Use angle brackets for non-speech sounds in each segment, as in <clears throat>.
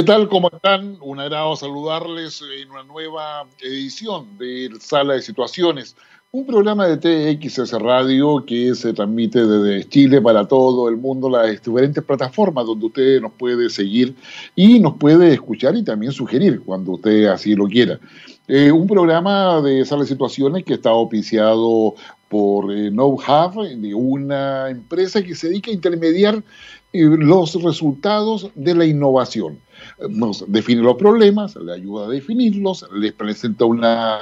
¿Qué tal? ¿Cómo están? Un agrado saludarles en una nueva edición de Sala de Situaciones, un programa de TXS Radio que se transmite desde Chile para todo el mundo, las diferentes plataformas donde usted nos puede seguir y nos puede escuchar y también sugerir cuando usted así lo quiera. Eh, un programa de Sala de Situaciones que está oficiado por eh, de una empresa que se dedica a intermediar eh, los resultados de la innovación nos define los problemas, le ayuda a definirlos, les presenta una,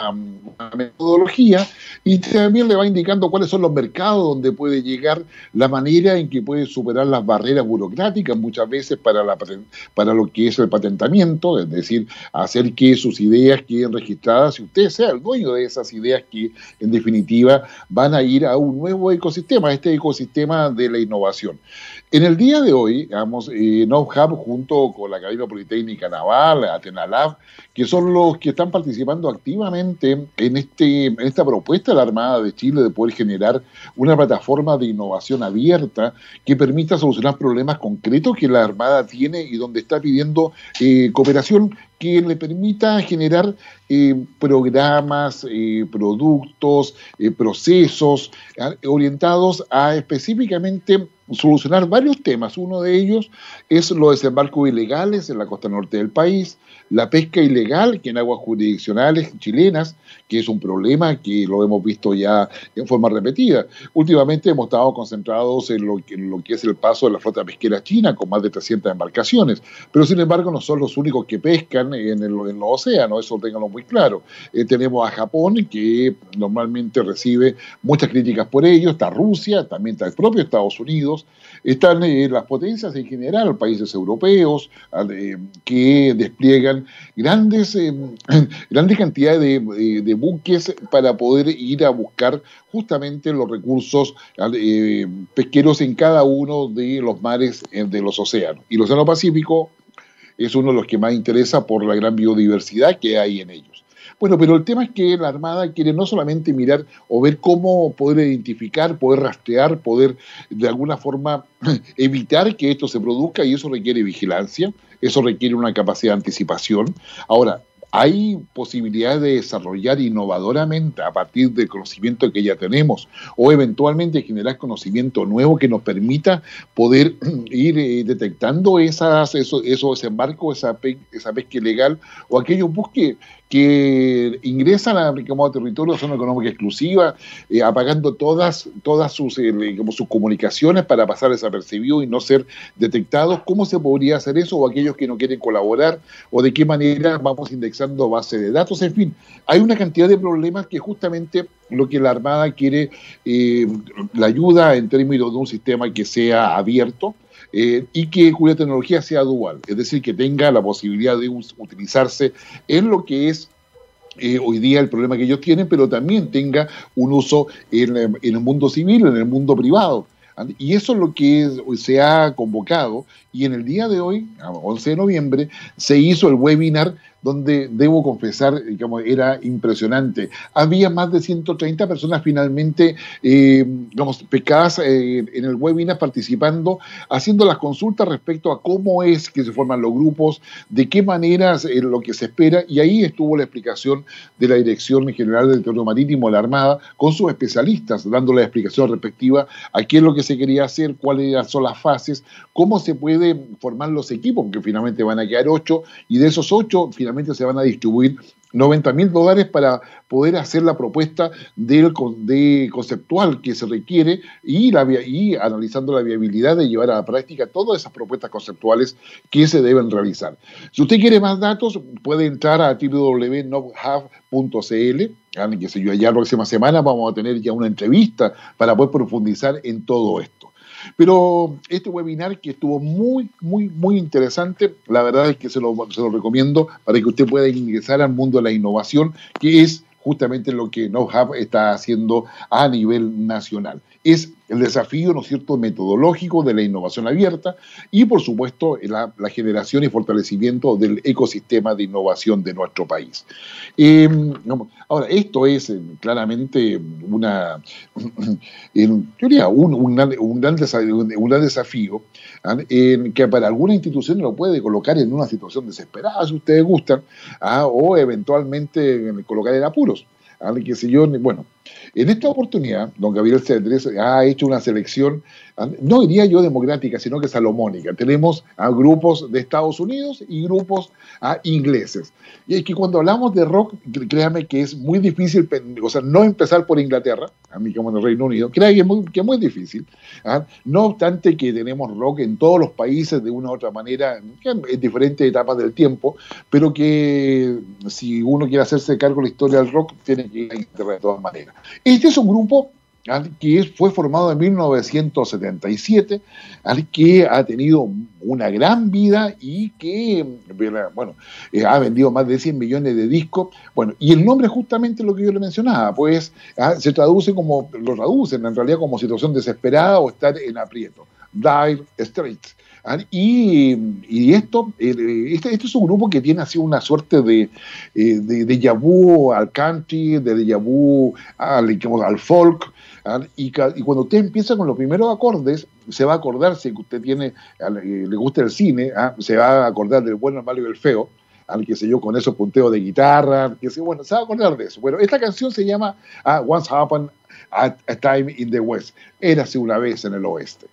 metodología y también le va indicando cuáles son los mercados donde puede llegar, la manera en que puede superar las barreras burocráticas muchas veces para, la, para lo que es el patentamiento, es decir, hacer que sus ideas queden registradas y usted sea el dueño de esas ideas que en definitiva van a ir a un nuevo ecosistema, este ecosistema de la innovación. En el día de hoy, digamos, eh, junto con la Academia Politécnica Naval, Atenalab, que son los que están participando activamente en, este, en esta propuesta de la Armada de Chile de poder generar una plataforma de innovación abierta que permita solucionar problemas concretos que la Armada tiene y donde está pidiendo eh, cooperación que le permita generar programas, productos, procesos orientados a específicamente solucionar varios temas. Uno de ellos es los desembarcos ilegales en la costa norte del país, la pesca ilegal, que en aguas jurisdiccionales chilenas, que es un problema que lo hemos visto ya en forma repetida. Últimamente hemos estado concentrados en lo, que, es el paso de la flota pesquera china, con más de 300 embarcaciones, pero sin embargo no son los únicos que pescan en los océanos, eso tenganlo muy claro. Eh, tenemos a Japón, que normalmente recibe muchas críticas por ello, está Rusia, también está el propio Estados Unidos, están eh, las potencias en general, países europeos, eh, que despliegan grandes, <clears throat> grandes cantidades de, buques para poder ir a buscar justamente los recursos pesqueros en cada uno de los mares de los océanos. Y el Océano Pacífico es uno de los que más interesa por la gran biodiversidad que hay en ellos. Bueno, pero el tema es que la Armada quiere no solamente mirar o ver cómo poder identificar, poder rastrear, poder de alguna forma <laughs> evitar que esto se produzca y eso requiere vigilancia, eso requiere una capacidad de anticipación. Ahora, hay posibilidades de desarrollar innovadoramente a partir del conocimiento que ya tenemos o eventualmente generar conocimiento nuevo que nos permita poder <clears throat> ir eh, detectando esas, esos, esos desembarcos, esa, esa pesca ilegal o aquellos buques que ingresan a, como, territorio de zona económica exclusiva, eh, apagando todas, todas sus, eh, como sus comunicaciones para pasar desapercibido y no ser detectados. ¿Cómo se podría hacer eso? O aquellos que no quieren colaborar, o de qué manera vamos indexando base de datos. En fin, hay una cantidad de problemas que justamente lo que la Armada quiere, eh, la ayuda en términos de un sistema que sea abierto, eh, y que cuya tecnología sea dual, es decir, que tenga la posibilidad de utilizarse en lo que es eh, hoy día el problema que ellos tienen, pero también tenga un uso en, en, el mundo civil, en el mundo privado. Y eso es lo que se ha convocado y en el día de hoy, 11 de noviembre, se hizo el webinar donde debo confesar, digamos, era impresionante. Había más de 130 personas finalmente, eh, pecadas eh, en el webinar participando, haciendo las consultas respecto a cómo es que se forman los grupos, de qué maneras es lo que se espera, y ahí estuvo la explicación de la Dirección General del Territorio Marítimo, la Armada, con sus especialistas, dando la explicación respectiva a qué es lo que se quería hacer, cuáles son las fases, cómo se puede formar los equipos, porque finalmente van a quedar ocho, y de esos ocho, finalmente se van a distribuir 90 mil dólares para poder hacer la propuesta de conceptual que se requiere y, analizando la viabilidad de llevar a la práctica todas esas propuestas conceptuales que se deben realizar. Si usted quiere más datos, puede entrar a www.novhub.cl que sé yo, ya la próxima semana vamos a tener ya una entrevista para poder profundizar en todo esto. Pero este webinar que estuvo muy, muy, muy interesante, la verdad es que se lo, se lo recomiendo para que usted pueda ingresar al mundo de la innovación, que es justamente lo que NoHub está haciendo a nivel nacional. Es el desafío, ¿no es cierto?, metodológico de la innovación abierta y, por supuesto, la, generación y fortalecimiento del ecosistema de innovación de nuestro país. Em, ahora, esto es eh, claramente una, <clears throat> en teoría, un, gran desafío, ¿ah? que para alguna institución lo puede colocar en una situación desesperada, si ustedes gustan, ¿ah? o eventualmente colocar en apuros. ¿ah? Que yo, bueno, en esta oportunidad, don Gabriel Cedres ha hecho una selección, no diría yo democrática, sino que salomónica. Tenemos a grupos de Estados Unidos y grupos a ingleses. Y es que cuando hablamos de rock, créame que es muy difícil, o sea, no empezar por Inglaterra, a mí como en el Reino Unido, créame que es muy, que es muy difícil. ¿ah? No obstante que tenemos rock en todos los países de una u otra manera, en diferentes etapas del tiempo, pero que si uno quiere hacerse cargo de la historia del rock, tiene que ir a Inglaterra de todas maneras. Este es un grupo que fue formado en 1977, que ha tenido una gran vida y que, bueno, eh, ha vendido más de 100 millones de discos. Bueno, y el nombre es justamente lo que yo le mencionaba, pues ah, se traduce como, lo traducen en realidad como situación desesperada o estar en aprieto. Dire Straits. Y, esto, eh, este, este, es un grupo que tiene así una suerte de, eh, de, al country, de vu al, al folk, y, cuando usted empieza con los primeros acordes, se va a acordar, si usted tiene, le gusta el cine, ¿ah? se va a acordar del bueno, el malo y el feo, al que sé yo, con esos punteos de guitarra, que sé, bueno, se va a acordar de eso. Bueno, esta canción se llama ah, Once Happened a Time in the West, Érase una vez en el oeste.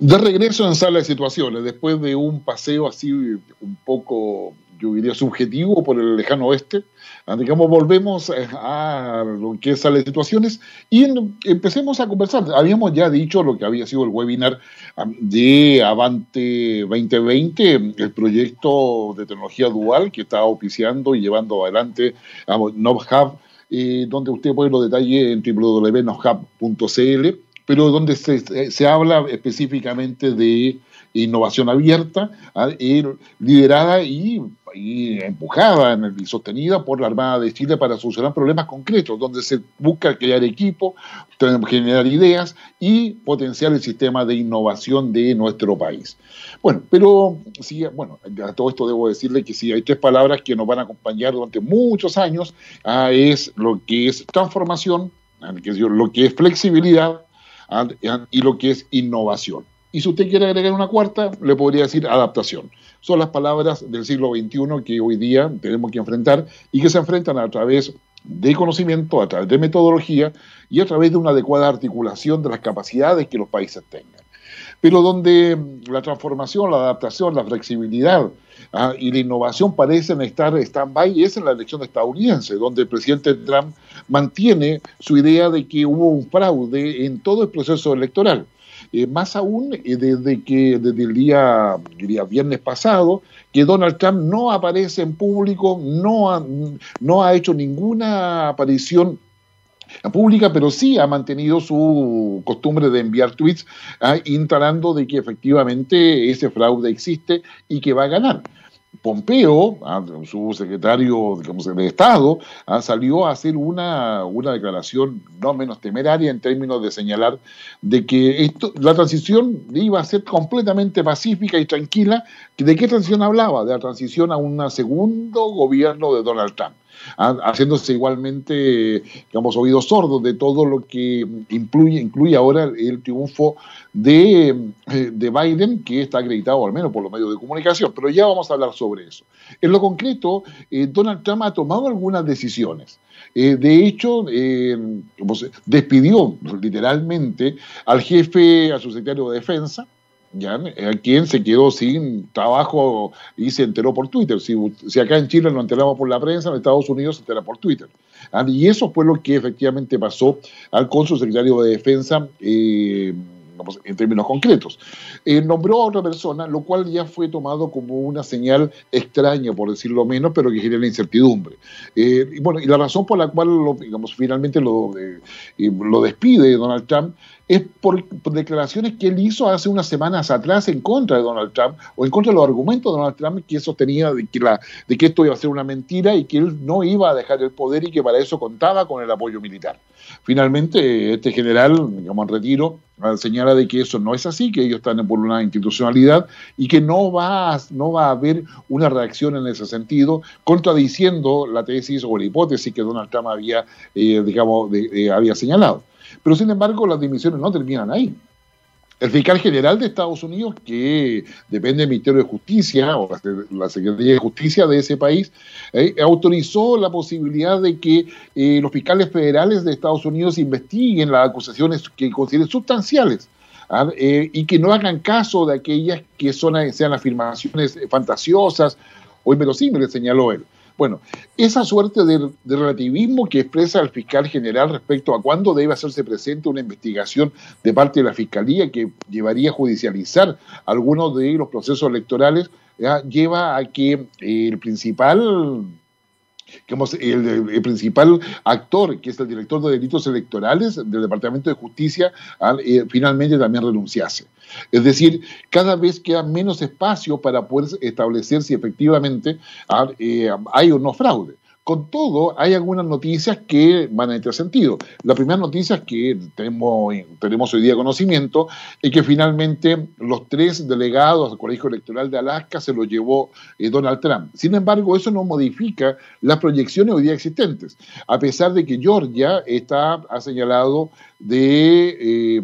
De regreso en sala de situaciones, después de un paseo así un poco, yo diría, subjetivo por el lejano oeste, ah, digamos, volvemos eh, a lo que es sala de situaciones y empecemos a conversar. Habíamos ya dicho lo que había sido el webinar ah, de Avante 2020, el proyecto de tecnología dual que está oficiando y llevando adelante a NobHub, eh, donde usted puede lo detalle en www.novhub.cl pero donde se, habla específicamente de innovación abierta, ¿ah? liderada y, empujada y sostenida por la Armada de Chile para solucionar problemas concretos, donde se busca crear equipo, generar ideas y potenciar el sistema de innovación de nuestro país. Bueno, pero sí, bueno, a todo esto debo decirle que sí, hay tres palabras que nos van a acompañar durante muchos años, ¿ah? es lo que es transformación, lo que es flexibilidad, y lo que es innovación. Y si usted quiere agregar una cuarta, le podría decir adaptación. Son las palabras del siglo XXI que hoy día tenemos que enfrentar y que se enfrentan a través de conocimiento, a través de metodología y a través de una adecuada articulación de las capacidades que los países tengan. Pero donde la transformación, la adaptación, la flexibilidad ah, y la innovación parecen estar stand-by es en la elección estadounidense, donde el presidente Trump mantiene su idea de que hubo un fraude en todo el proceso electoral. Eh, más aún eh, desde que desde el día, diría, viernes pasado, que Donald Trump no aparece en público, no ha, no ha hecho ninguna aparición pública, pero sí ha mantenido su costumbre de enviar tweets ah, instalando de que efectivamente ese fraude existe y que va a ganar. Pompeo, ah, su secretario de Estado, ah, salió a hacer una, una, declaración no menos temeraria en términos de señalar de que esto, la transición iba a ser completamente pacífica y tranquila. ¿De qué transición hablaba? De la transición a un segundo gobierno de Donald Trump haciéndose igualmente, digamos, oídos sordos de todo lo que incluye, incluye ahora el triunfo de, eh, de Biden, que está acreditado al menos por los medios de comunicación. Pero ya vamos a hablar sobre eso. En lo concreto, eh, Donald Trump ha tomado algunas decisiones. Eh, de hecho, despidió literalmente al jefe, a su secretario de defensa, ¿ya? a quien se quedó sin trabajo y se enteró por Twitter. Si, si, acá en Chile nos enteramos por la prensa, en Estados Unidos se entera por Twitter. ¿ah? Y eso fue lo que efectivamente pasó al con su secretario de Defensa. Eh, en términos concretos. Eh, nombró a otra persona, lo cual ya fue tomado como una señal extraña, por decirlo menos, pero que genera incertidumbre. Eh, y bueno, y la razón por la cual, digamos, finalmente lo, lo despide Donald Trump es por, declaraciones que él hizo hace unas semanas atrás en contra de Donald Trump o en contra de los argumentos de Donald Trump que sostenía de que, la, de que esto iba a ser una mentira y que él no iba a dejar el poder y que para eso contaba con el apoyo militar. Finalmente, este general, digamos, en retiro, señala de que eso no es así, que ellos están por una institucionalidad y que no va, a, no va a haber una reacción en ese sentido, contradiciendo la tesis o la hipótesis que Donald Trump había, eh, digamos, había señalado. Pero sin embargo, las dimisiones no terminan ahí. El fiscal general de Estados Unidos, que depende del Ministerio de Justicia o la Secretaría de Justicia de ese país, eh, autorizó la posibilidad de que eh, los fiscales federales de Estados Unidos investiguen las acusaciones que consideren sustanciales. ¿ah? Eh, y que no hagan caso de aquellas que son, sean afirmaciones fantasiosas o inverosímiles, señaló él. Bueno, esa suerte de, relativismo que expresa el fiscal general respecto a cuándo debe hacerse presente una investigación de parte de la fiscalía que llevaría a judicializar algunos de los procesos electorales, lleva a que el principal el, principal actor, que es el director de delitos electorales del Departamento de Justicia, eh, finalmente también renunciase. Es decir, cada vez queda menos espacio para poder establecer si efectivamente eh, hay o no fraude. Con todo, hay algunas noticias que van en este sentido. La primera noticia que tenemos, hoy día conocimiento es que finalmente los tres delegados al Colegio Electoral de Alaska se los llevó eh, Donald Trump. Sin embargo, eso no modifica las proyecciones hoy día existentes, a pesar de que Georgia está, ha señalado de eh,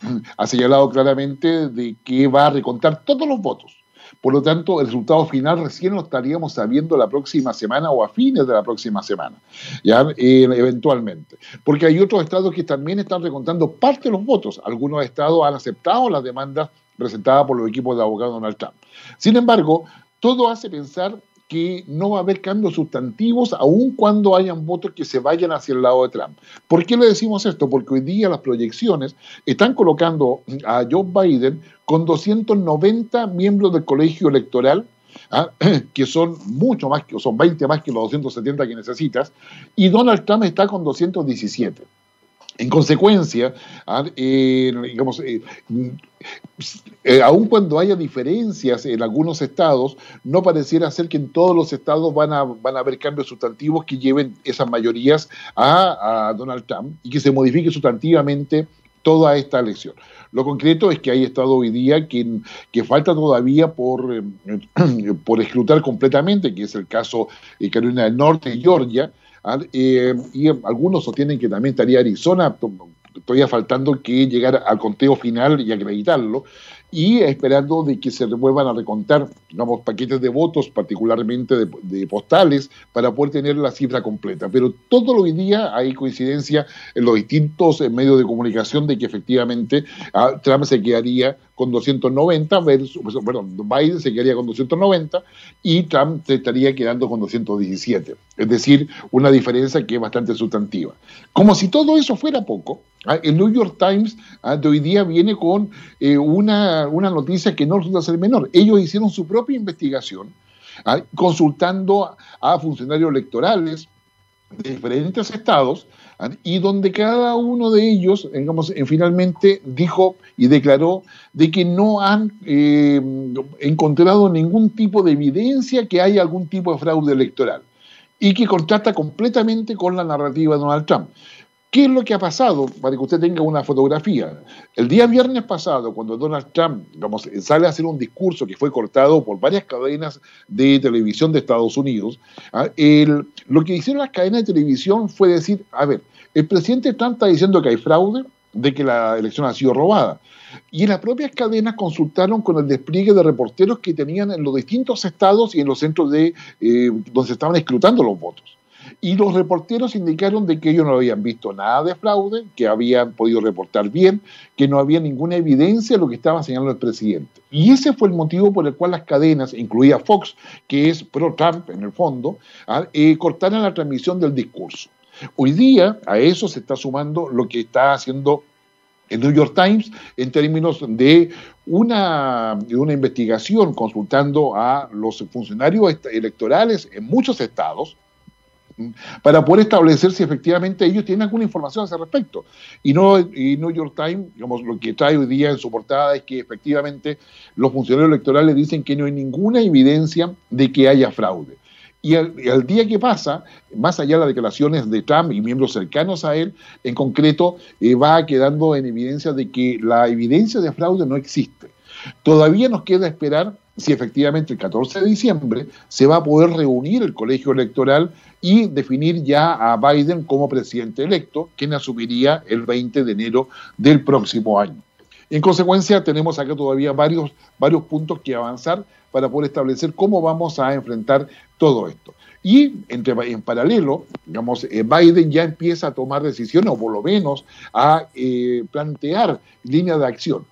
<clears throat> ha señalado claramente de que va a recontar todos los votos. Por lo tanto, el resultado final recién lo estaríamos sabiendo la próxima semana o a fines de la próxima semana, ya eh, eventualmente. Porque hay otros estados que también están recontando parte de los votos. Algunos estados han aceptado las demandas presentadas por los equipos de abogados Donald Trump. Sin embargo, todo hace pensar que no va a haber cambios sustantivos aun cuando hayan votos que se vayan hacia el lado de Trump. ¿Por qué le decimos esto? Porque hoy día las proyecciones están colocando a Joe Biden con 290 miembros del colegio electoral ¿ah? <clears throat> que son mucho más, que son 20 más que los 270 que necesitas, y Donald Trump está con 217. En consecuencia, ¿ah? eh, digamos, eh, eh, aun cuando haya diferencias en algunos estados, no pareciera ser que en todos los estados van a, van a haber cambios sustantivos que lleven esas mayorías a, Donald Trump y que se modifique sustantivamente toda esta elección. Lo concreto es que hay estado hoy día que, que falta todavía por, eh, <clears throat> por escrutar completamente, que es el caso de Carolina del Norte y Georgia. Eh, y algunos sostienen que también estaría Arizona, todavía faltando que llegar al conteo final y acreditarlo y esperando de que se vuelvan a recontar, digamos, paquetes de votos, particularmente de, postales, para poder tener la cifra completa. Pero todo hoy día hay coincidencia en los distintos eh, medios de comunicación de que efectivamente ah, Trump se quedaría con 290 versus, bueno, Biden se quedaría con 290 y Trump se estaría quedando con 217. Es decir, una diferencia que es bastante sustantiva. Como si todo eso fuera poco, el New York Times ah, de hoy día viene con eh, una, una noticia que no resulta ser menor. Ellos hicieron su propia investigación, ah, consultando a funcionarios electorales de diferentes estados, y donde cada uno de ellos, digamos, finalmente dijo y declaró de que no han eh, encontrado ningún tipo de evidencia que haya algún tipo de fraude electoral y que contrasta completamente con la narrativa de Donald Trump. ¿Qué es lo que ha pasado? Para que usted tenga una fotografía. El día viernes pasado, cuando Donald Trump sale a hacer un discurso que fue cortado por varias cadenas de televisión de Estados Unidos, ¿ah? lo que hicieron las cadenas de televisión fue decir, a ver, el presidente Trump está diciendo que hay fraude, de que la elección ha sido robada. Y las propias cadenas consultaron con el despliegue de reporteros que tenían en los distintos estados y en los centros de eh, donde se estaban escrutando los votos. Y los reporteros indicaron de que ellos no habían visto nada de fraude, que habían podido reportar bien, que no había ninguna evidencia de lo que estaba señalando el presidente. Y ese fue el motivo por el cual las cadenas, incluida Fox, que es pro-Trump en el fondo, ¿ah? eh, cortaron la transmisión del discurso. Hoy día a eso se está sumando lo que está haciendo el New York Times en términos de una, de una investigación consultando a los funcionarios electorales en muchos estados, para poder establecer si efectivamente ellos tienen alguna información a ese respecto. Y, no, y New York Times, digamos, lo que trae hoy día en su portada es que efectivamente los funcionarios electorales dicen que no hay ninguna evidencia de que haya fraude. Y el, día que pasa, más allá de las declaraciones de Trump y miembros cercanos a él, en concreto, eh, va quedando en evidencia de que la evidencia de fraude no existe. Todavía nos queda esperar si efectivamente el 14 de diciembre se va a poder reunir el colegio electoral y definir ya a Biden como presidente electo, quien asumiría el 20 de enero del próximo año. En consecuencia, tenemos acá todavía varios, varios puntos que avanzar para poder establecer cómo vamos a enfrentar todo esto. Y entre, en paralelo, digamos, eh, Biden ya empieza a tomar decisiones, o por lo menos a eh, plantear líneas de acción.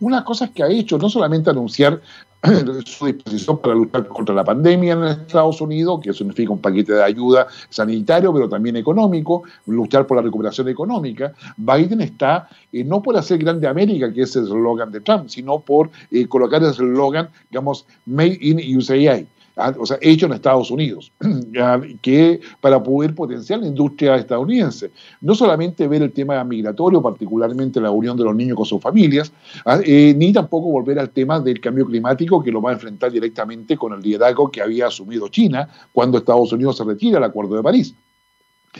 Una cosa que ha hecho, no solamente anunciar <clears throat> su disposición para luchar contra la pandemia en Estados Unidos, que significa un paquete de ayuda sanitario, pero también económico, luchar por la recuperación económica. Biden está eh, no por hacer grande América, que es el eslogan de Trump, sino por colocar el eslogan, digamos, Made in USA. Ah, o sea, hecho en Estados Unidos, <clears throat> que para poder potenciar la industria estadounidense. No solamente ver el tema migratorio, particularmente la unión de los niños con sus familias, ah, eh, ni tampoco volver al tema del cambio climático que lo va a enfrentar directamente con el liderazgo que había asumido China cuando Estados Unidos se retira del Acuerdo de París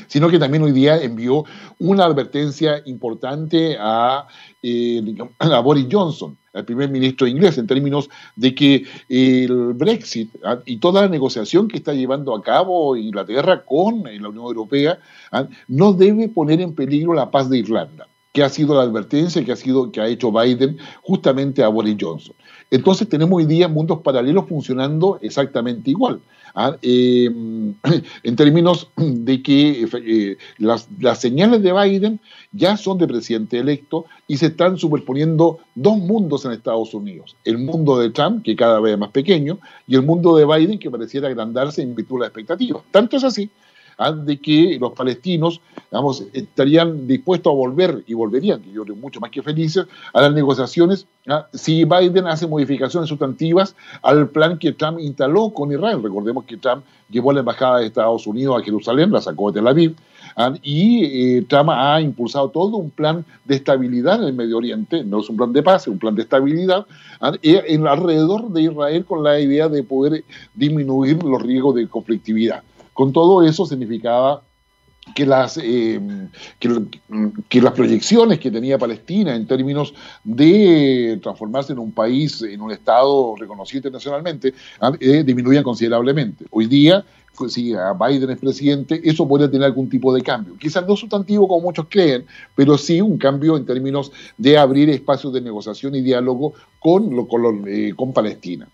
sino que también hoy día envió una advertencia importante a, eh, a Boris Johnson, el primer ministro inglés, en términos de que el Brexit ¿ah? y toda la negociación que está llevando a cabo Inglaterra con la Unión Europea ¿ah? no debe poner en peligro la paz de Irlanda que ha sido la advertencia que ha, sido, que ha hecho Biden justamente a Boris Johnson. Entonces tenemos hoy día mundos paralelos funcionando exactamente igual. ¿ah? Em, <clears throat> en términos <clears throat> de que eh, las, las, señales de Biden ya son de presidente electo y se están superponiendo dos mundos en Estados Unidos. El mundo de Trump, que cada vez es más pequeño, y el mundo de Biden, que pareciera agrandarse en virtud de las expectativas. Tanto es así de que los palestinos estarían dispuestos a volver y volverían, que yo creo mucho más que felices, a las negociaciones ¿ah? si Biden hace modificaciones sustantivas al plan que Trump instaló con Israel. Recordemos que Trump llevó a la embajada de Estados Unidos a Jerusalén, la sacó de Tel Aviv, ¿ah? y eh, Trump ha impulsado todo un plan de estabilidad en el Medio Oriente, no es un plan de paz, es un plan de estabilidad, ¿ah? en, alrededor de Israel con la idea de poder disminuir los riesgos de conflictividad. Con todo eso significaba que las, eh, que, las proyecciones que tenía Palestina en términos de transformarse en un país, en un Estado reconocido internacionalmente, ah, eh, disminuían considerablemente. Hoy día, pues, si Biden es presidente, eso podría tener algún tipo de cambio. Quizás no sustantivo como muchos creen, pero sí un cambio en términos de abrir espacios de negociación y diálogo con, con, eh, con Palestina.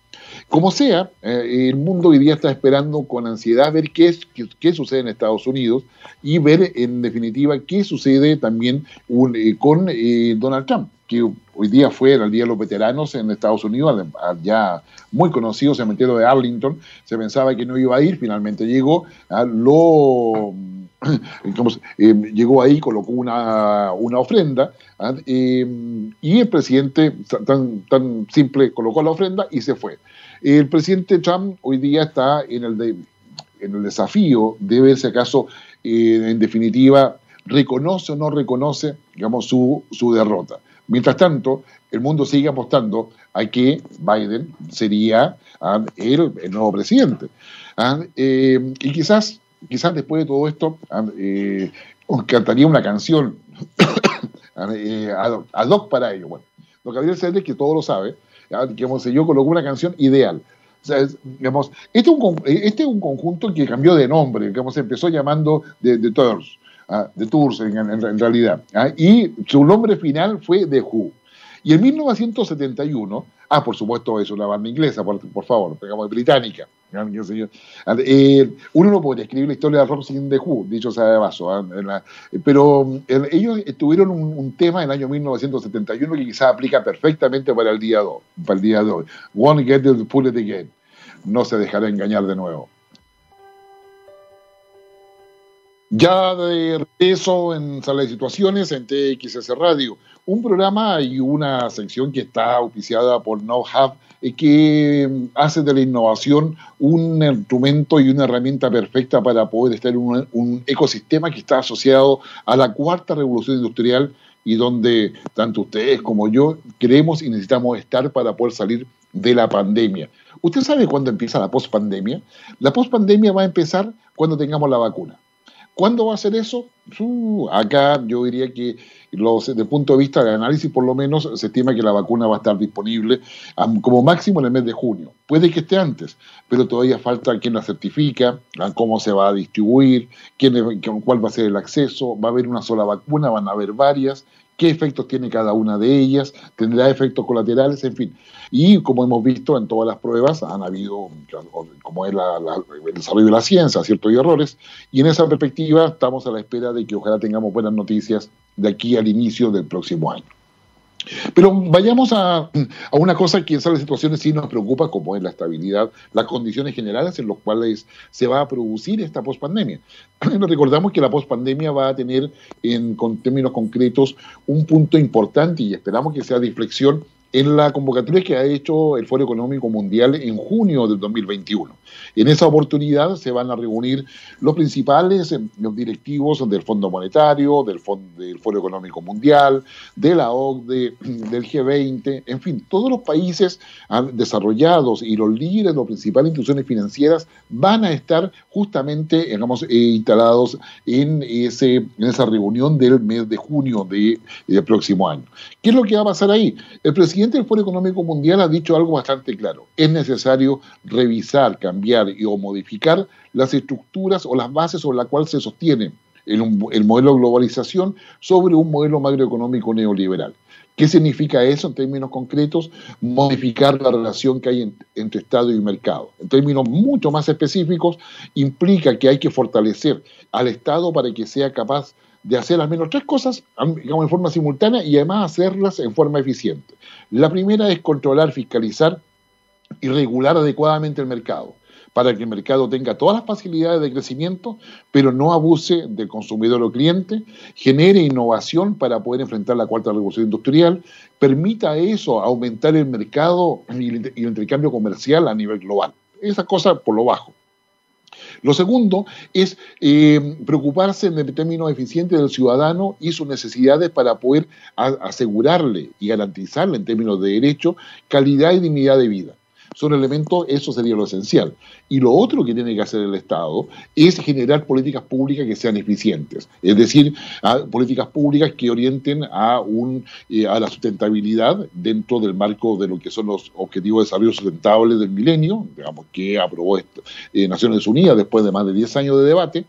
Como sea, eh, el mundo hoy día está esperando con ansiedad ver qué, es, qué, sucede en Estados Unidos y ver en definitiva qué sucede también eh, con eh, Donald Trump, que hoy día fue el Día de los Veteranos en Estados Unidos, ya muy conocido, cementerio de Arlington, se pensaba que no iba a ir, finalmente llegó, a lo <clears throat> llegó ahí, colocó una, una ofrenda y el presidente tan, tan simple colocó la ofrenda y se fue. El presidente Trump hoy día está en el, en el desafío de ver si acaso, eh, en definitiva, reconoce o no reconoce, digamos, su, su derrota. Mientras tanto, el mundo sigue apostando a que Biden sería ah, el, nuevo presidente. Ah, eh, y quizás, quizás después de todo esto, ah, eh, cantaría una canción <coughs> ad hoc para ello. Bueno, lo que habría que todo lo sabe, digamos, yo coloco una canción ideal. digamos, este, es un, este es un conjunto que cambió de nombre, digamos, se empezó llamando The, Tours, The Tours en, realidad, ¿ah? y su nombre final fue The Who. Y en 1971, ah, por supuesto, es una banda inglesa, por, por favor, digamos, británica, eh, uno no podría escribir la historia de rock sin The Who, dicho sea de vaso, ¿ah? pero ellos tuvieron un, tema en el año 1971 que quizás aplica perfectamente para el día de hoy. Para el día de hoy. Won't get the pull it again. No se dejará engañar de nuevo. Ya de regreso en Sala de Situaciones en TXS Radio, un programa y una sección que está auspiciada por KnowHub eh, que hace de la innovación un instrumento y una herramienta perfecta para poder estar en un, ecosistema que está asociado a la cuarta revolución industrial y donde tanto ustedes como yo queremos y necesitamos estar para poder salir de la pandemia. ¿Usted sabe cuándo empieza la pospandemia? La pospandemia va a empezar cuando tengamos la vacuna. ¿Cuándo va a ser eso? Acá yo diría que los, desde el punto de vista del análisis, por lo menos, se estima que la vacuna va a estar disponible como máximo en el mes de junio. Puede que esté antes, pero todavía falta quién la certifica, cómo se va a distribuir, quién, cuál va a ser el acceso, va a haber una sola vacuna, van a haber varias, qué efectos tiene cada una de ellas, tendrá efectos colaterales, en fin. Y como hemos visto en todas las pruebas, han habido, como es el desarrollo de la ciencia, ciertos errores, y en esa perspectiva estamos a la espera de que ojalá tengamos buenas noticias de aquí al inicio del próximo año. Pero vayamos a, una cosa que en esas situaciones sí nos preocupa, como es la estabilidad, las condiciones generales en las cuales se va a producir esta pospandemia. <clears throat> Recordamos que la pospandemia va a tener, en con términos concretos, un punto importante y esperamos que sea de inflexión en la convocatoria que ha hecho el Foro Económico Mundial en junio del 2021. En esa oportunidad se van a reunir los principales eh, los directivos del Fondo Monetario, del, del Foro Económico Mundial, de la OCDE, <clears throat> del G20, en fin, todos los países desarrollados y los líderes de las principales instituciones financieras van a estar justamente, digamos, eh, instalados en, ese, en esa reunión del mes de junio del de, próximo año. ¿Qué es lo que va a pasar ahí? El presidente presidente del Foro Económico Mundial ha dicho algo bastante claro. Es necesario revisar, cambiar y, o modificar las estructuras o las bases sobre las cuales se sostiene el, el modelo de globalización sobre un modelo macroeconómico neoliberal. ¿Qué significa eso en términos concretos? Modificar la relación que hay entre Estado y mercado. En términos mucho más específicos, implica que hay que fortalecer al Estado para que sea capaz de hacer al menos tres cosas digamos, en forma simultánea y además hacerlas en forma eficiente. La primera es controlar, fiscalizar y regular adecuadamente el mercado para que el mercado tenga todas las facilidades de crecimiento, pero no abuse del consumidor o cliente, genere innovación para poder enfrentar la cuarta revolución industrial, permita eso aumentar el mercado y el intercambio comercial a nivel global. Esa cosa por lo bajo. Lo segundo es eh, preocuparse en el término eficiente del ciudadano y sus necesidades para poder asegurarle y garantizarle en términos de derecho calidad y dignidad de vida son elementos, eso sería lo esencial. Y lo otro que tiene que hacer el Estado es generar políticas públicas que sean eficientes, es decir, políticas públicas que orienten a, un, eh, a la sustentabilidad dentro del marco de lo que son los objetivos de desarrollo sustentable del milenio, digamos, que aprobó eh, Naciones Unidas después de más de 10 años de debate.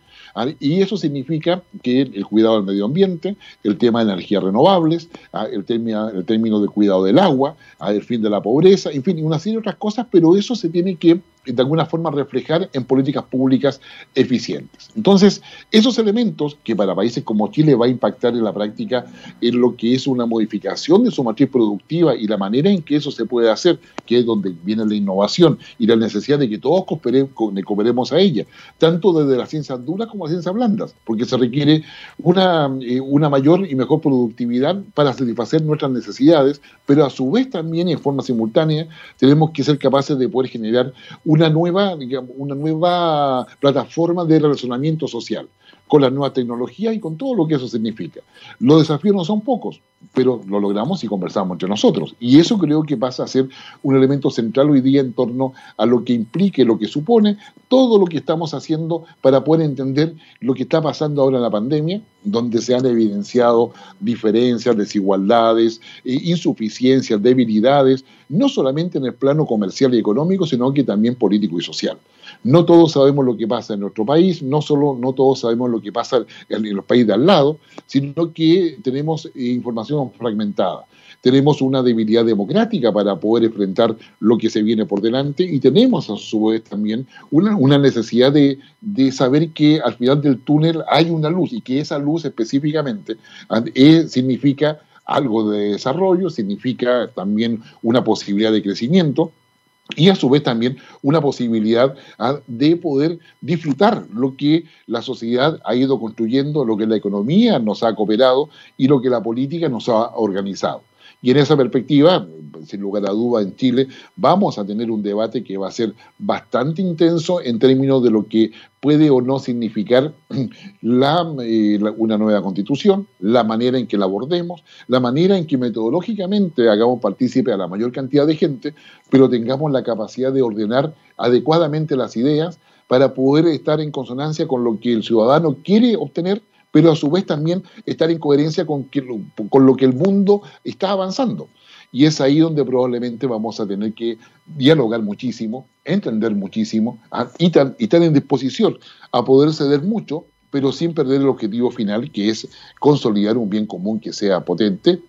Y eso significa que el cuidado del medio ambiente, el tema de energías renovables, ¿ah? el, término, el término de cuidado del agua, ¿ah? el fin de la pobreza, en fin, una serie de otras cosas, pero eso se tiene que de alguna forma reflejar en políticas públicas eficientes. Entonces, esos elementos que para países como Chile va a impactar en la práctica en lo que es una modificación de su matriz productiva y la manera en que eso se puede hacer, que es donde viene la innovación y la necesidad de que todos cooperemos a ella, tanto desde las ciencias duras como las ciencias blandas, porque se requiere una, eh, una mayor y mejor productividad para satisfacer nuestras necesidades, pero a su vez también en forma simultánea tenemos que ser capaces de poder generar una nueva, digamos, una nueva plataforma de relacionamiento social con las nuevas tecnologías y con todo lo que eso significa. Los desafíos no son pocos, pero lo logramos y conversamos entre nosotros. Y eso creo que pasa a ser un elemento central hoy día en torno a lo que implique, lo que supone todo lo que estamos haciendo para poder entender lo que está pasando ahora en la pandemia, donde se han evidenciado diferencias, desigualdades, eh, insuficiencias, debilidades, no solamente en el plano comercial y económico, sino que también político y social. No todos sabemos lo que pasa en nuestro país, no solo no todos sabemos lo que pasa en los países de al lado, sino que tenemos información fragmentada. Tenemos una debilidad democrática para poder enfrentar lo que se viene por delante y tenemos a su vez también una, necesidad de, saber que al final del túnel hay una luz y que esa luz específicamente eh, significa algo de desarrollo, significa también una posibilidad de crecimiento y a su vez también una posibilidad ah, de poder disfrutar lo que la sociedad ha ido construyendo, lo que la economía nos ha cooperado y lo que la política nos ha organizado. Y en esa perspectiva, sin lugar a duda, en Chile vamos a tener un debate que va a ser bastante intenso en términos de lo que puede o no significar <clears throat> la, eh, una nueva constitución, la manera en que la abordemos, la manera en que metodológicamente hagamos partícipe a la mayor cantidad de gente, pero tengamos la capacidad de ordenar adecuadamente las ideas para poder estar en consonancia con lo que el ciudadano quiere obtener pero a su vez también estar en coherencia con, con lo que el mundo está avanzando. Y es ahí donde probablemente vamos a tener que dialogar muchísimo, entender muchísimo y, y estar en disposición a poder ceder mucho, pero sin perder el objetivo final, que es consolidar un bien común que sea potente,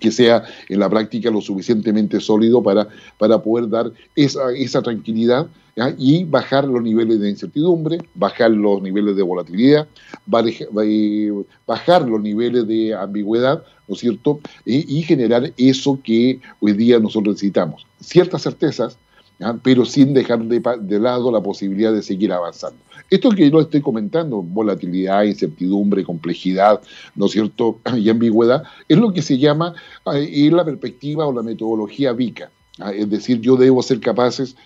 que sea en la práctica lo suficientemente sólido para, para poder dar esa, esa tranquilidad y bajar los niveles de incertidumbre, bajar los niveles de volatilidad, bajar los niveles de ambigüedad, ¿no es cierto? y generar eso que hoy día nosotros necesitamos. Ciertas certezas, pero sin dejar de, lado la posibilidad de seguir avanzando. Esto que yo estoy comentando, volatilidad, incertidumbre, complejidad, ¿no es cierto?, <clears throat> y ambigüedad, es lo que se llama eh, la perspectiva o la metodología VICA. ¿ah? Es decir, yo debo ser capaces,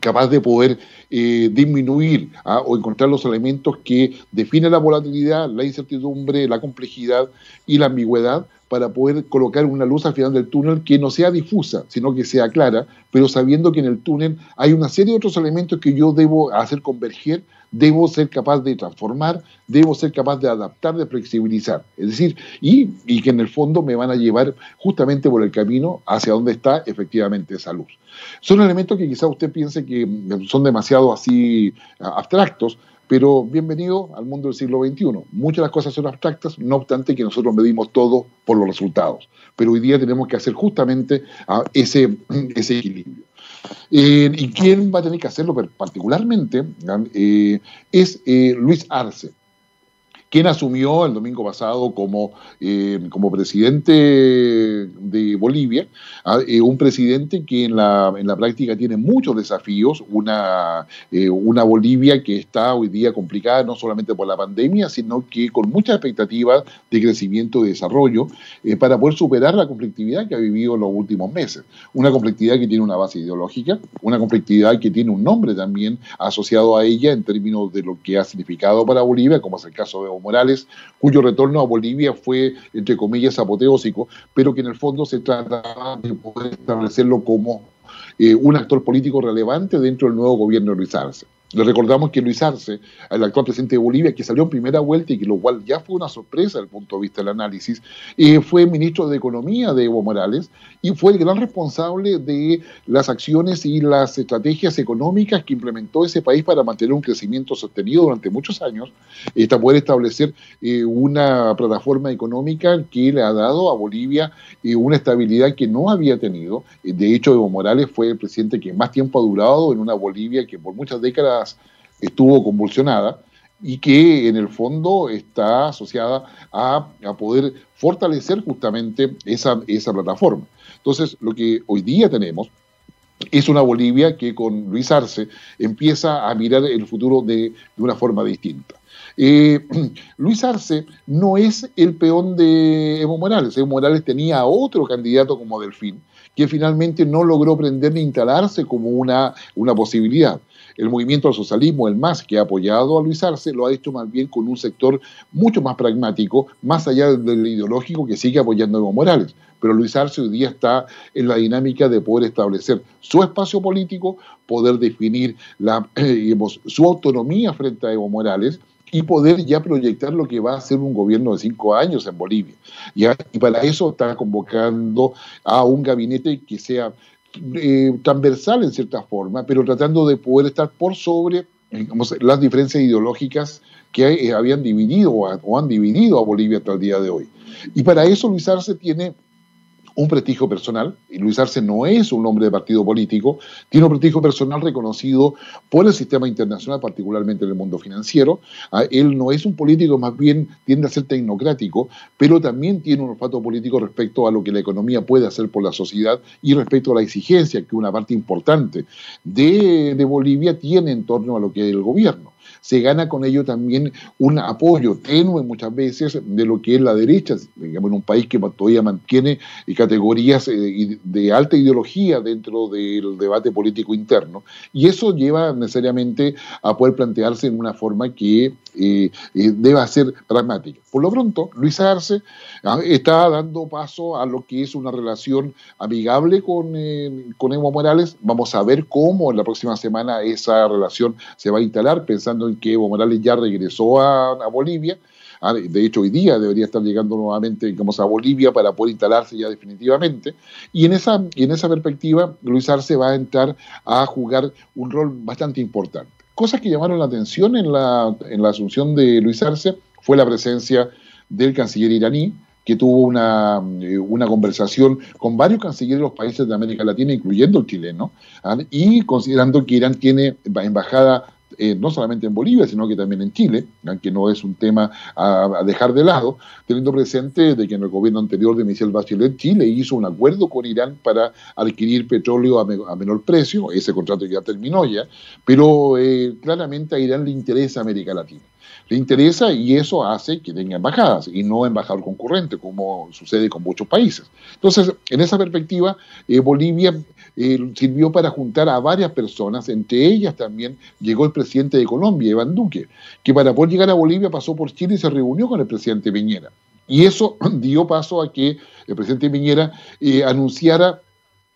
capaz de poder eh, disminuir ¿ah? o encontrar los elementos que definen la volatilidad, la incertidumbre, la complejidad y la ambigüedad para poder colocar una luz al final del túnel que no sea difusa, sino que sea clara, pero sabiendo que en el túnel hay una serie de otros elementos que yo debo hacer converger, debo ser capaz de transformar, debo ser capaz de adaptar, de flexibilizar. Es decir, y, que en el fondo me van a llevar justamente por el camino hacia donde está efectivamente esa luz. Son elementos que quizá usted piense que son demasiado así abstractos, pero bienvenido al mundo del siglo XXI. Muchas de las cosas son abstractas, no obstante que nosotros medimos todo por los resultados. Pero hoy día tenemos que hacer justamente ah, ese, <clears throat> ese equilibrio. Eh, ¿Y quién va a tener que hacerlo particularmente? Eh, es eh, Luis Arce quien asumió el domingo pasado como, eh, como presidente de Bolivia, ah, eh, un presidente que en la, en la práctica tiene muchos desafíos, una, eh, una Bolivia que está hoy día complicada no solamente por la pandemia, sino que con muchas expectativas de crecimiento y desarrollo para poder superar la conflictividad que ha vivido en los últimos meses. Una conflictividad que tiene una base ideológica, una conflictividad que tiene un nombre también asociado a ella en términos de lo que ha significado para Bolivia, como es el caso de Morales, cuyo retorno a Bolivia fue, entre comillas, apoteósico, pero que en el fondo se trataba de poder establecerlo como eh, un actor político relevante dentro del nuevo gobierno de Luis Arce. Le recordamos que Luis Arce, el actual presidente de Bolivia, que salió en primera vuelta y que lo cual ya fue una sorpresa desde el punto de vista del análisis, eh, fue ministro de Economía de Evo Morales y fue el gran responsable de las acciones y las estrategias económicas que implementó ese país para mantener un crecimiento sostenido durante muchos años, hasta poder establecer eh, una plataforma económica que le ha dado a Bolivia eh, una estabilidad que no había tenido. De hecho, Evo Morales fue el presidente que más tiempo ha durado en una Bolivia que por muchas décadas estuvo convulsionada y que en el fondo está asociada a, poder fortalecer justamente esa, esa plataforma. Entonces, lo que hoy día tenemos es una Bolivia que con Luis Arce empieza a mirar el futuro de, una forma distinta. Eh, <clears throat> Luis Arce no es el peón de Evo Morales. Evo Morales tenía otro candidato como Delfín, que finalmente no logró prender ni instalarse como una, una posibilidad. El movimiento al socialismo, el MAS, que ha apoyado a Luis Arce, lo ha hecho más bien con un sector mucho más pragmático, más allá del ideológico que sigue apoyando a Evo Morales. Pero Luis Arce hoy día está en la dinámica de poder establecer su espacio político, poder definir <clears throat> su autonomía frente a Evo Morales y poder ya proyectar lo que va a ser un gobierno de cinco años en Bolivia. Y para eso está convocando a un gabinete que sea eh, transversal en cierta forma, pero tratando de poder estar por sobre las diferencias ideológicas que eh, habían dividido o han dividido a Bolivia hasta el día de hoy. Y para eso Luis Arce tiene un prestigio personal, y Luis Arce no es un hombre de partido político, tiene un prestigio personal reconocido por el sistema internacional, particularmente en el mundo financiero. Ah, él no es un político, más bien tiende a ser tecnocrático, pero también tiene un olfato político respecto a lo que la economía puede hacer por la sociedad y respecto a la exigencia que una parte importante de, de Bolivia tiene en torno a lo que es el gobierno. Se gana con ello también un apoyo tenue muchas veces de lo que es la derecha, digamos, en un país que todavía mantiene categorías eh, de alta ideología dentro del debate político interno. Y eso lleva necesariamente a poder plantearse en una forma que eh, eh, deba ser pragmática. Por lo pronto, Luis Arce ah, está dando paso a lo que es una relación amigable con, con Evo Morales. Vamos a ver cómo en la próxima semana esa relación se va a instalar, pensando que Evo Morales ya regresó a, Bolivia. Ah, de hecho, hoy día debería estar llegando nuevamente digamos, a Bolivia para poder instalarse ya definitivamente. Y en esa, en esa perspectiva, Luis Arce va a entrar a jugar un rol bastante importante. Cosas que llamaron la atención en la, en la asunción de Luis Arce fue la presencia del canciller iraní, que tuvo una, eh, una, conversación con varios cancilleres de los países de América Latina, incluyendo el chileno, y considerando que Irán tiene embajada eh, no solamente en Bolivia, sino que también en Chile, que no es un tema a, dejar de lado, teniendo presente de que en el gobierno anterior de Michel Bachelet, Chile hizo un acuerdo con Irán para adquirir petróleo a, menor precio, ese contrato ya terminó ya, pero eh, claramente a Irán le interesa América Latina le interesa y eso hace que tenga embajadas y no embajador concurrente, como sucede con muchos países. Entonces, en esa perspectiva, eh, Bolivia eh, sirvió para juntar a varias personas, entre ellas también llegó el presidente de Colombia, Iván Duque, que para poder llegar a Bolivia pasó por Chile y se reunió con el presidente Piñera. Y eso <clears throat> dio paso a que el presidente Piñera eh, anunciara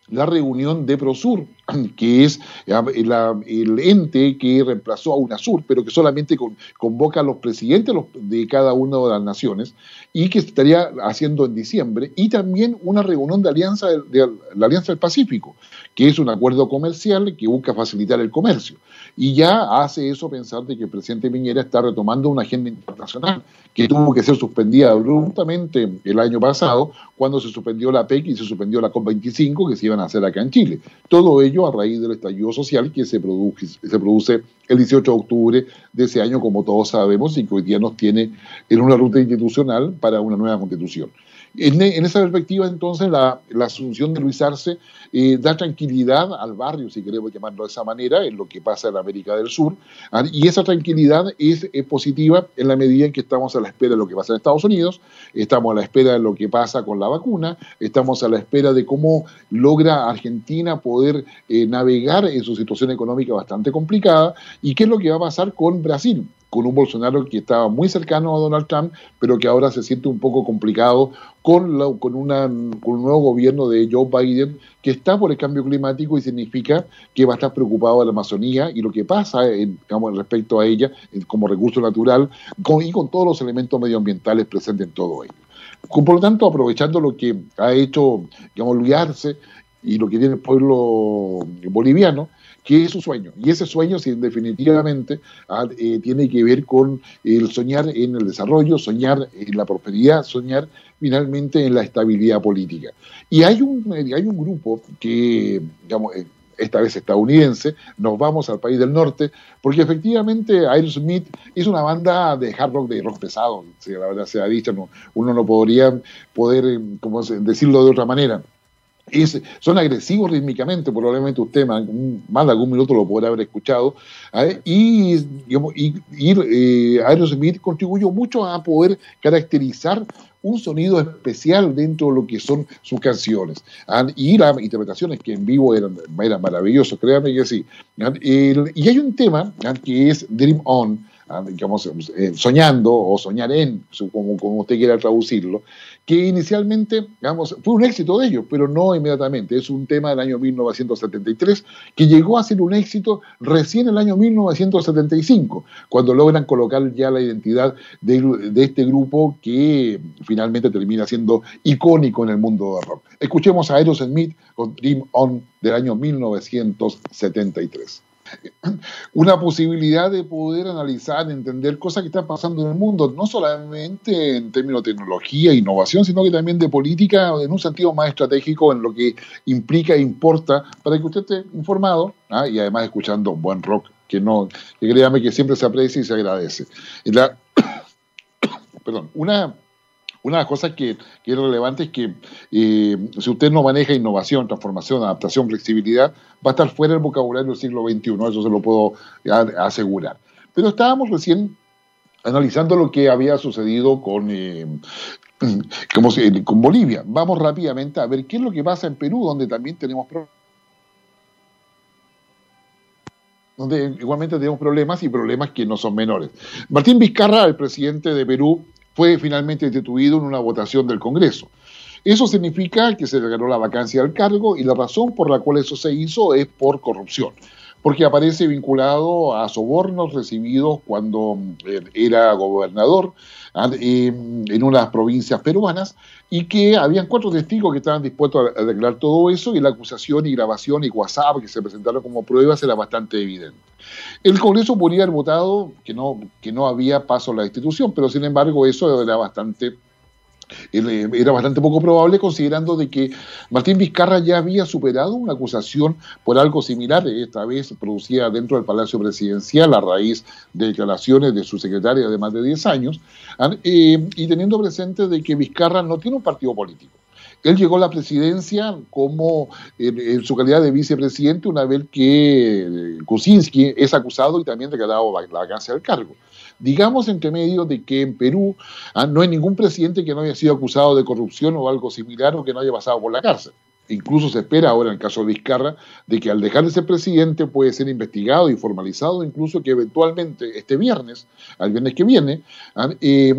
la reunión de Prosur, <clears throat> que es el ente que reemplazó a UNASUR, pero que solamente convoca a los presidentes de cada una de las naciones y que estaría haciendo en diciembre, y también una reunión de, alianza de la Alianza del Pacífico, que es un acuerdo comercial que busca facilitar el comercio. Y ya hace eso pensar de que el presidente Piñera está retomando una agenda internacional que tuvo que ser suspendida abruptamente el año pasado, cuando se suspendió la PEC y se suspendió la COP25 que se iban a hacer acá en Chile. Todo ello a raíz del estallido social que se produce, se produce el 18 de octubre de ese año, como todos sabemos, y que hoy día nos tiene en una ruta institucional para una nueva constitución. En, esa perspectiva, entonces, la, asunción de Luis Arce eh, da tranquilidad al barrio, si queremos llamarlo de esa manera, en lo que pasa en América del Sur, ¿ah? y esa tranquilidad es, positiva en la medida en que estamos a la espera de lo que pasa en Estados Unidos, estamos a la espera de lo que pasa con la vacuna, estamos a la espera de cómo logra Argentina poder eh, navegar en su situación económica bastante complicada, y qué es lo que va a pasar con Brasil con un Bolsonaro que estaba muy cercano a Donald Trump, pero que ahora se siente un poco complicado con, con, una, con un nuevo gobierno de Joe Biden que está por el cambio climático y significa que va a estar preocupado de la Amazonía y lo que pasa en, digamos, respecto a ella como recurso natural y con todos los elementos medioambientales presentes en todo ello. Por lo tanto, aprovechando lo que ha hecho, digamos, Luis y lo que tiene el pueblo boliviano, que es su sueño. Y ese sueño, sí, definitivamente, ah, eh, tiene que ver con el soñar en el desarrollo, soñar en la prosperidad, soñar finalmente en la estabilidad política. Y hay un, eh, hay un grupo que, digamos, eh, esta vez estadounidense, nos vamos al país del norte, porque efectivamente Aerosmith es una banda de hard rock, de rock pesado, si la verdad sea dicha, no, uno no podría poder como decirlo de otra manera son agresivos rítmicamente, probablemente usted más, de algún minuto lo podrá haber escuchado, ¿eh? y, y, eh, Aerosmith contribuyó mucho a poder caracterizar un sonido especial dentro de lo que son sus canciones. ¿ah? Y las interpretaciones que en vivo eran, eran maravillosas, créanme que sí. ¿ah? y hay un tema ¿ah? que es Dream On, digamos, eh, soñando o soñar en, como, usted quiera traducirlo, que inicialmente, digamos, fue un éxito de ellos, pero no inmediatamente. Es un tema del año 1973 que llegó a ser un éxito recién el año 1975, cuando logran colocar ya la identidad de, este grupo que finalmente termina siendo icónico en el mundo del rock. Escuchemos a Aerosmith con Dream On del año 1973 una posibilidad de poder analizar, entender cosas que están pasando en el mundo, no solamente en términos de tecnología e innovación, sino que también de política en un sentido más estratégico en lo que implica e importa para que usted esté informado ¿ah? y además escuchando buen rock, que no, que créame que siempre se aprecia y se agradece. <coughs> Perdón, una una de las cosas que, es relevante es que eh, si usted no maneja innovación, transformación, adaptación, flexibilidad, va a estar fuera del vocabulario del siglo XXI, eso se lo puedo asegurar. Pero estábamos recién analizando lo que había sucedido con, eh, <clears throat> con Bolivia. Vamos rápidamente a ver qué es lo que pasa en Perú, donde también tenemos problemas. donde igualmente tenemos problemas y problemas que no son menores. Martín Vizcarra, el presidente de Perú, fue finalmente destituido en una votación del Congreso. Eso significa que se le ganó la vacancia del cargo y la razón por la cual eso se hizo es por corrupción porque aparece vinculado a sobornos recibidos cuando eh, era gobernador ah, en unas provincias peruanas y que habían cuatro testigos que estaban dispuestos a declarar todo eso y la acusación y grabación y WhatsApp que se presentaron como pruebas era bastante evidente. El Congreso podría haber votado que no, que no había paso a la institución, pero sin embargo eso era bastante eh, era bastante poco probable considerando de que Martín Vizcarra ya había superado una acusación por algo similar, esta vez producida dentro del Palacio Presidencial a raíz de declaraciones de su secretaria de más de 10 años, eh, y teniendo presente de que Vizcarra no tiene un partido político. Él llegó a la presidencia como en, su calidad de vicepresidente una vez que eh, Kuczynski es acusado y también declarado la vacancia del cargo. Digamos entre medio de que en Perú ah, no hay ningún presidente que no haya sido acusado de corrupción o algo similar o que no haya pasado por la cárcel. Incluso se espera ahora, en el caso de Vizcarra, de que al dejar de ser presidente puede ser investigado y formalizado, incluso que eventualmente este viernes, al viernes que viene, ah, eh,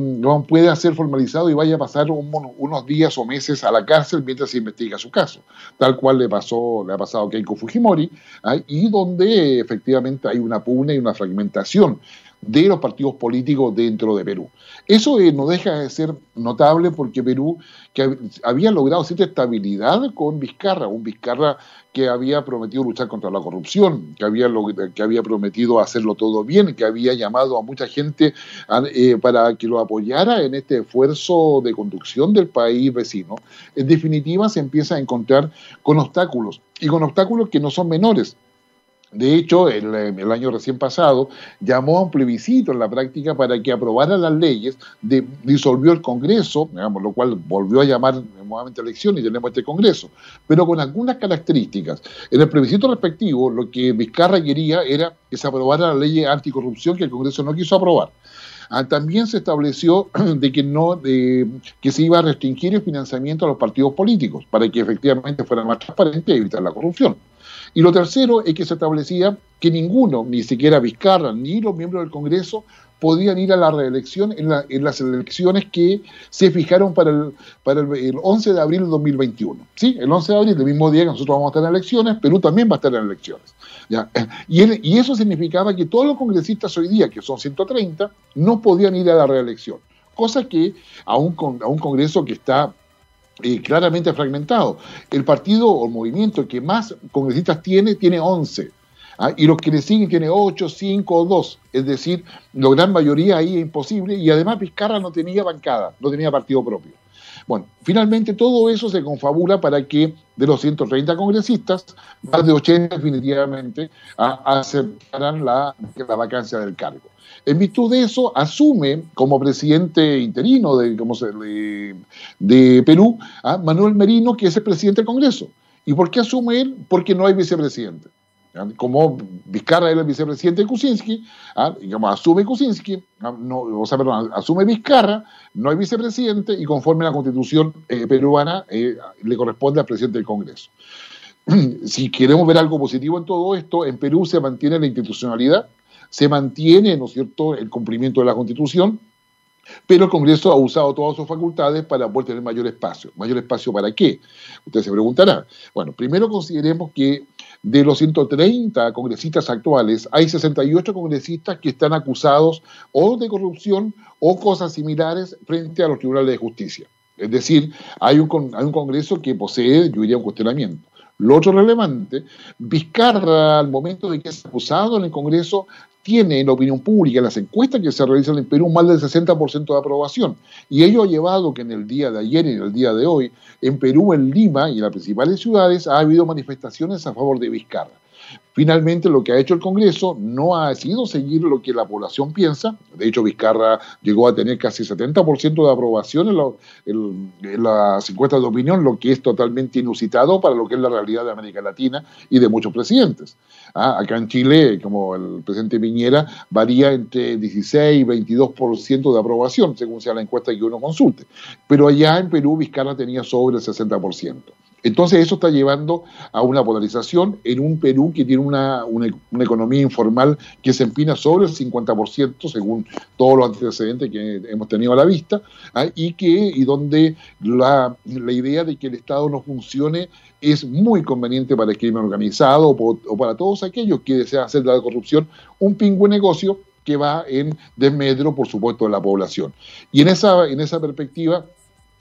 pueda ser formalizado y vaya a pasar unos días o meses a la cárcel mientras se investiga su caso, tal cual le pasó, le ha pasado a Keiko Fujimori, ah, y donde efectivamente hay una pugna y una fragmentación de los partidos políticos dentro de Perú. Eso eh, no deja de ser notable porque Perú, que había logrado cierta estabilidad con Vizcarra, un Vizcarra que había prometido luchar contra la corrupción, que había, que había prometido hacerlo todo bien, que había llamado a mucha gente eh, para que lo apoyara en este esfuerzo de conducción del país vecino, en definitiva se empieza a encontrar con obstáculos, y con obstáculos que no son menores de hecho, el, el, año recién pasado llamó a un plebiscito en la práctica para que aprobara las leyes, disolvió el Congreso, digamos, lo cual volvió a llamar nuevamente elección y tenemos este Congreso, pero con algunas características. En el plebiscito respectivo, lo que Vizcarra quería era que se aprobara la ley anticorrupción que el Congreso no quiso aprobar. Ah, también se estableció <clears throat> de que no de, que se iba a restringir el financiamiento a los partidos políticos para que efectivamente fuera más transparente y evitar la corrupción. Y lo tercero es que se establecía que ninguno, ni siquiera Vizcarra, ni los miembros del Congreso, podían ir a la reelección en, las elecciones que se fijaron para el, para el, 11 de abril de 2021. ¿Sí? El 11 de abril, el mismo día que nosotros vamos a estar en elecciones, Perú también va a estar en elecciones. <laughs> y eso significaba que todos los congresistas hoy día, que son 130, no podían ir a la reelección. Cosa que a un, a un Congreso que está claramente fragmentado. El partido o movimiento que más congresistas tiene, tiene 11. ¿ah? Y los que le siguen tiene 8, 5 o 2. Es decir, la gran mayoría ahí es imposible. Y además Vizcarra no tenía bancada, no tenía partido propio. Bueno, finalmente todo eso se confabula para que de los 130 congresistas, más de 80 definitivamente aceptaran la, la vacancia del cargo. En virtud de eso, asume como presidente interino de, de, Perú a Manuel Merino, que es el presidente del Congreso. ¿Y por qué asume él? Porque no hay vicepresidente. Como Vizcarra era el vicepresidente de Kuczynski, digamos, asume Kuczynski, no, o sea, perdón, asume Vizcarra, no hay vicepresidente y conforme a la constitución eh, peruana eh, le corresponde al presidente del Congreso. <clears throat> si queremos ver algo positivo en todo esto, en Perú se mantiene la institucionalidad, se mantiene, ¿no es cierto?, el cumplimiento de la Constitución, pero el Congreso ha usado todas sus facultades para poder tener mayor espacio. ¿Mayor espacio para qué? Usted se preguntará. Bueno, primero consideremos que de los 130 congresistas actuales, hay 68 congresistas que están acusados o de corrupción o cosas similares frente a los tribunales de justicia. Es decir, hay un, hay un Congreso que posee, yo diría, un cuestionamiento. Lo otro relevante, Vizcarra, al momento de que es acusado en el Congreso, tiene en la opinión pública, en las encuestas que se realizan en Perú, más del 60% de aprobación. Y ello ha llevado que en el día de ayer y en el día de hoy, en Perú, en Lima y en las principales ciudades, ha habido manifestaciones a favor de Vizcarra. Finalmente, lo que ha hecho el Congreso no ha sido seguir lo que la población piensa. De hecho, Vizcarra llegó a tener casi 70% de aprobación en, las encuestas de opinión, lo que es totalmente inusitado para lo que es la realidad de América Latina y de muchos presidentes. Ah, acá en Chile, como el presidente Piñera, varía entre 16 y 22% de aprobación, según sea la encuesta que uno consulte. Pero allá en Perú, Vizcarra tenía sobre el 60%. Entonces eso está llevando a una polarización en un Perú que tiene una, economía informal que se empina sobre el 50%, según todos los antecedentes que hemos tenido a la vista, ¿ah? y, que, y donde la, idea de que el Estado no funcione es muy conveniente para el crimen organizado o, para todos aquellos que desean hacer de la corrupción un pingüe negocio que va en desmedro, por supuesto, de la población. Y en esa, en esa perspectiva,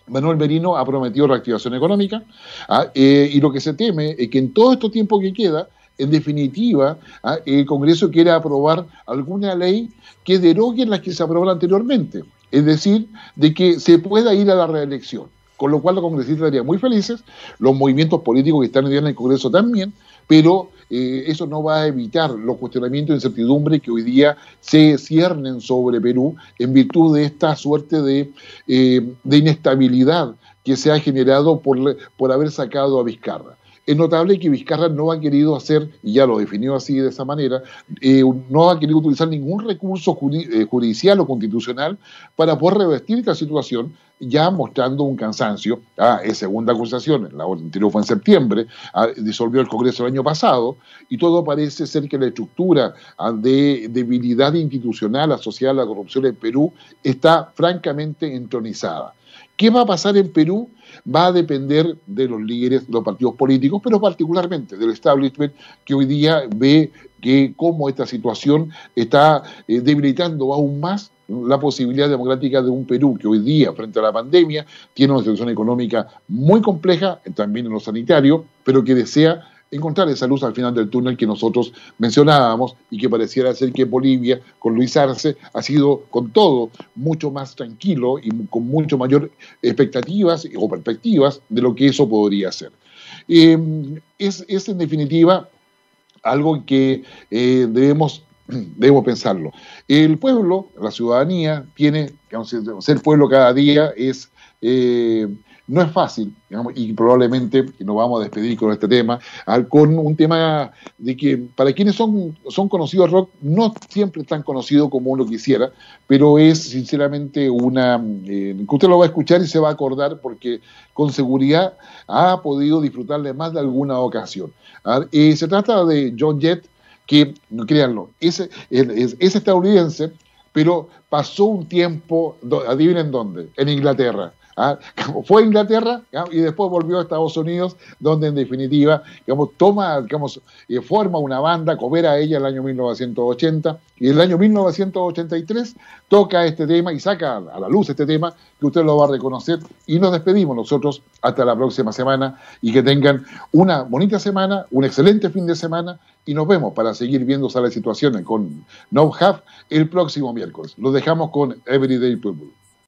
Manuel Merino ha prometido reactivación económica ¿ah? eh, y lo que se teme es que en todo este tiempo que queda, en definitiva, ¿ah? el Congreso quiere aprobar alguna ley que derogue las que se aprobaron anteriormente, es decir, de que se pueda ir a la reelección. Con lo cual los congresistas estarían muy felices, los movimientos políticos que están en el Congreso también, pero eh, eso no va a evitar los cuestionamientos de incertidumbre que hoy día se ciernen sobre Perú en virtud de esta suerte de, eh, de inestabilidad que se ha generado por, por haber sacado a Vizcarra. Es notable que Vizcarra no ha querido hacer, y ya lo definió así de esa manera, eh, no ha querido utilizar ningún recurso eh, judicial o constitucional para poder revestir esta situación, ya mostrando un cansancio. Ah, es segunda acusación, la anterior fue en septiembre, ah, disolvió el Congreso el año pasado, y todo parece ser que la estructura ah, de debilidad institucional asociada a la corrupción en Perú está francamente entronizada. ¿Qué va a pasar en Perú? Va a depender de los líderes de los partidos políticos, pero particularmente del establishment que hoy día ve que cómo esta situación está eh, debilitando aún más la posibilidad democrática de un Perú que hoy día, frente a la pandemia, tiene una situación económica muy compleja, también en lo sanitario, pero que desea encontrar esa luz al final del túnel que nosotros mencionábamos y que pareciera ser que Bolivia, con Luis Arce, ha sido con todo mucho más tranquilo y con mucho mayor expectativas o perspectivas de lo que eso podría ser. Em, es, en definitiva algo que eh, debemos <clears throat> debemos pensarlo. El pueblo, la ciudadanía, tiene, ser pueblo cada día es eh, no es fácil, y probablemente nos vamos a despedir con este tema, con un tema de que para quienes son, son conocidos rock, no siempre tan conocido como uno quisiera, pero es sinceramente una... Eh, que usted lo va a escuchar y se va a acordar porque con seguridad ha podido disfrutar de más de alguna ocasión. Eh, se trata de John Jett, que, no créanlo, es, es, es estadounidense, pero pasó un tiempo, adivinen dónde, en Inglaterra. ¿Ah? <laughs> Fue a Inglaterra y después volvió a Estados Unidos, donde en definitiva toma, forma una banda, coopera ella en el año 1980 y en el año 1983 toca este tema y saca a la luz este tema que usted lo va a reconocer y nos despedimos nosotros hasta la próxima semana y que tengan una bonita semana, un excelente fin de semana y nos vemos para seguir viendo las situaciones con No Have el próximo miércoles. Los dejamos con Everyday People.